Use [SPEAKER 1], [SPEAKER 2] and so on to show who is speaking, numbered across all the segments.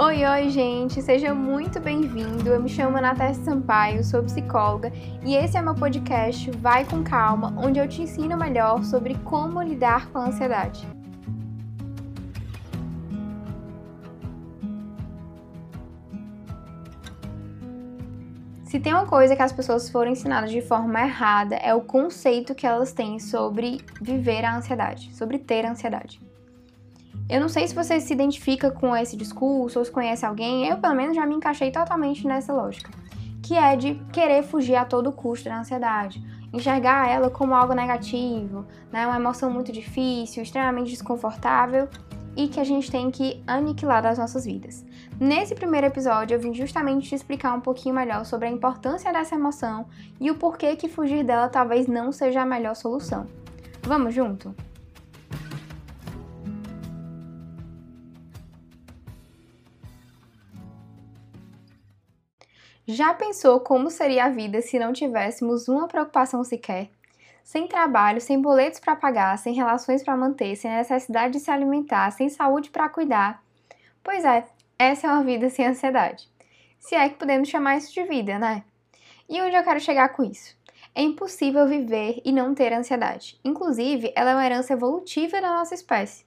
[SPEAKER 1] Oi, oi, gente! Seja muito bem-vindo. Eu me chamo Natasha Sampaio, sou psicóloga e esse é meu podcast Vai com Calma, onde eu te ensino melhor sobre como lidar com a ansiedade. Se tem uma coisa que as pessoas foram ensinadas de forma errada, é o conceito que elas têm sobre viver a ansiedade, sobre ter ansiedade. Eu não sei se você se identifica com esse discurso ou se conhece alguém, eu pelo menos já me encaixei totalmente nessa lógica, que é de querer fugir a todo custo da ansiedade, enxergar ela como algo negativo, né, uma emoção muito difícil, extremamente desconfortável e que a gente tem que aniquilar das nossas vidas. Nesse primeiro episódio, eu vim justamente te explicar um pouquinho melhor sobre a importância dessa emoção e o porquê que fugir dela talvez não seja a melhor solução. Vamos junto? Já pensou como seria a vida se não tivéssemos uma preocupação sequer? Sem trabalho, sem boletos para pagar, sem relações para manter, sem necessidade de se alimentar, sem saúde para cuidar? Pois é, essa é uma vida sem ansiedade. Se é que podemos chamar isso de vida, né? E onde eu quero chegar com isso? É impossível viver e não ter ansiedade. Inclusive, ela é uma herança evolutiva da nossa espécie.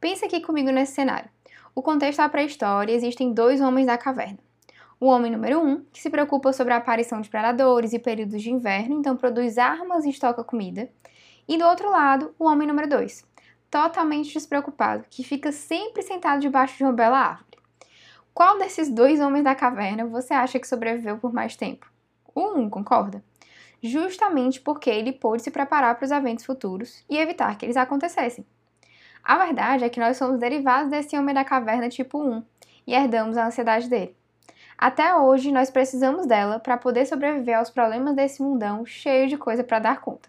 [SPEAKER 1] Pensa aqui comigo nesse cenário. O contexto da pré-história existem dois homens da caverna. O homem número um, que se preocupa sobre a aparição de predadores e períodos de inverno, então produz armas e estoca comida. E do outro lado, o homem número dois, totalmente despreocupado, que fica sempre sentado debaixo de uma bela árvore. Qual desses dois homens da caverna você acha que sobreviveu por mais tempo? O um, concorda? Justamente porque ele pôde se preparar para os eventos futuros e evitar que eles acontecessem. A verdade é que nós somos derivados desse homem da caverna tipo 1 e herdamos a ansiedade dele. Até hoje, nós precisamos dela para poder sobreviver aos problemas desse mundão cheio de coisa para dar conta.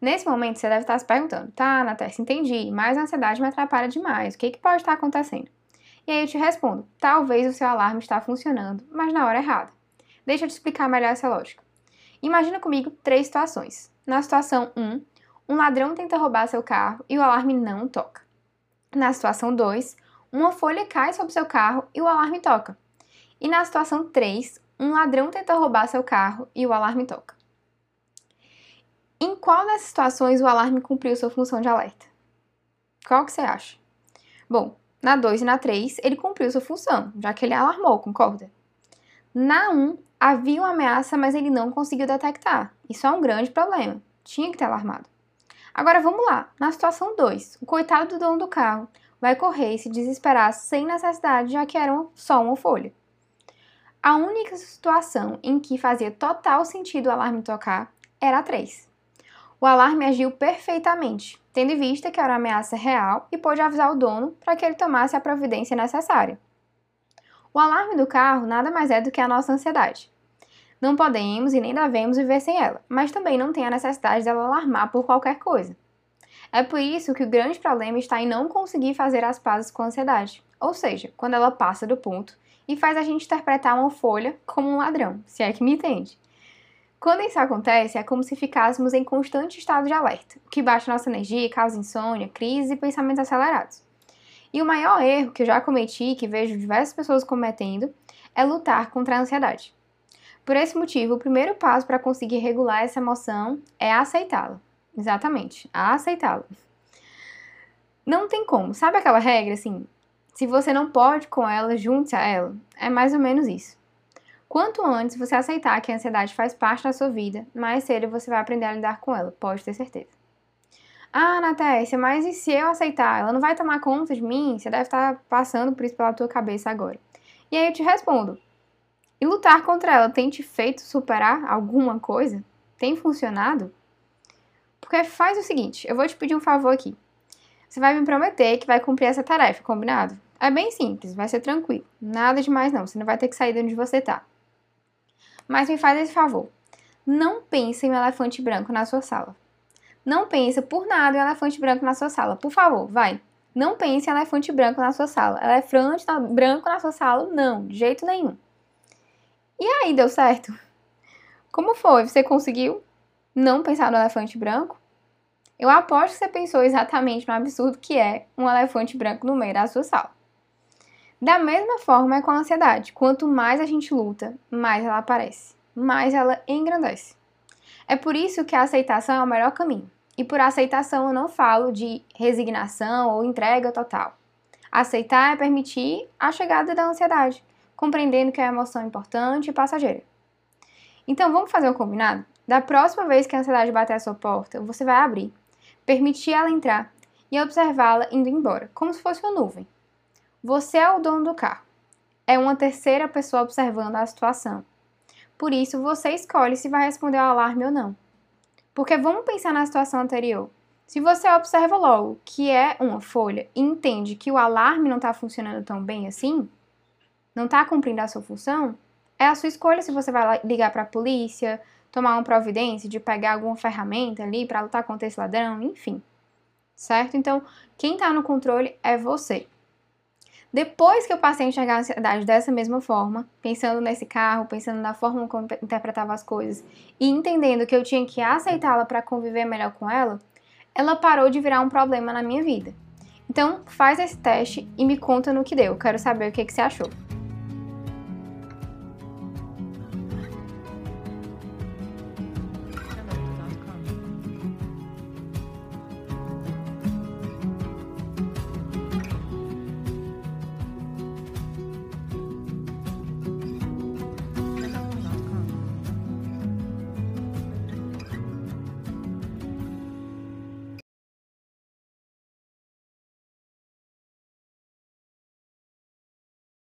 [SPEAKER 1] Nesse momento, você deve estar se perguntando: tá, Natasha, entendi, mas a ansiedade me atrapalha demais, o que, que pode estar acontecendo? E aí eu te respondo: talvez o seu alarme está funcionando, mas na hora errada. Deixa eu te explicar melhor essa lógica. Imagina comigo três situações. Na situação 1, um ladrão tenta roubar seu carro e o alarme não toca. Na situação 2, uma folha cai sobre seu carro e o alarme toca. E na situação 3, um ladrão tenta roubar seu carro e o alarme toca. Em qual dessas situações o alarme cumpriu sua função de alerta? Qual que você acha? Bom, na 2 e na 3 ele cumpriu sua função, já que ele alarmou, concorda? Na 1 havia uma ameaça, mas ele não conseguiu detectar. Isso é um grande problema. Tinha que ter alarmado. Agora vamos lá. Na situação 2, o coitado do dono do carro vai correr e se desesperar sem necessidade, já que era só uma folha. A única situação em que fazia total sentido o alarme tocar era a 3. O alarme agiu perfeitamente, tendo em vista que era uma ameaça real e pôde avisar o dono para que ele tomasse a providência necessária. O alarme do carro nada mais é do que a nossa ansiedade. Não podemos e nem devemos viver sem ela, mas também não tem a necessidade dela alarmar por qualquer coisa. É por isso que o grande problema está em não conseguir fazer as pazes com a ansiedade, ou seja, quando ela passa do ponto e faz a gente interpretar uma folha como um ladrão, se é que me entende. Quando isso acontece, é como se ficássemos em constante estado de alerta, o que baixa nossa energia, causa insônia, crise e pensamentos acelerados. E o maior erro que eu já cometi e que vejo diversas pessoas cometendo é lutar contra a ansiedade. Por esse motivo, o primeiro passo para conseguir regular essa emoção é aceitá-la. Exatamente, aceitá-la. Não tem como. Sabe aquela regra assim? Se você não pode com ela, junte-se a ela. É mais ou menos isso. Quanto antes você aceitar que a ansiedade faz parte da sua vida, mais cedo você vai aprender a lidar com ela, pode ter certeza. Ah, Natécia, mas e se eu aceitar? Ela não vai tomar conta de mim? Você deve estar passando por isso pela tua cabeça agora. E aí eu te respondo: e lutar contra ela tem te feito superar alguma coisa? Tem funcionado? Porque faz o seguinte: eu vou te pedir um favor aqui. Você vai me prometer que vai cumprir essa tarefa, combinado? É bem simples, vai ser tranquilo. Nada demais não, você não vai ter que sair de onde você tá. Mas me faz esse favor. Não pense em um elefante branco na sua sala. Não pense por nada em um elefante branco na sua sala. Por favor, vai. Não pense em elefante branco na sua sala. Elefante branco na sua sala, não, de jeito nenhum. E aí, deu certo? Como foi? Você conseguiu não pensar no elefante branco? Eu aposto que você pensou exatamente no absurdo que é um elefante branco no meio da sua sala. Da mesma forma é com a ansiedade. Quanto mais a gente luta, mais ela aparece, mais ela engrandece. É por isso que a aceitação é o melhor caminho. E por aceitação eu não falo de resignação ou entrega total. Aceitar é permitir a chegada da ansiedade, compreendendo que a emoção é importante e passageira. Então vamos fazer um combinado? Da próxima vez que a ansiedade bater a sua porta, você vai abrir, permitir ela entrar e observá-la indo embora, como se fosse uma nuvem. Você é o dono do carro. É uma terceira pessoa observando a situação. Por isso, você escolhe se vai responder ao alarme ou não. Porque vamos pensar na situação anterior. Se você observa logo que é uma folha e entende que o alarme não está funcionando tão bem assim, não está cumprindo a sua função, é a sua escolha se você vai ligar para a polícia, tomar uma providência de pegar alguma ferramenta ali para lutar contra esse ladrão, enfim. Certo? Então, quem está no controle é você. Depois que eu passei a enxergar a ansiedade dessa mesma forma, pensando nesse carro, pensando na forma como eu interpretava as coisas e entendendo que eu tinha que aceitá-la para conviver melhor com ela, ela parou de virar um problema na minha vida. Então, faz esse teste e me conta no que deu. Quero saber o que, que você achou.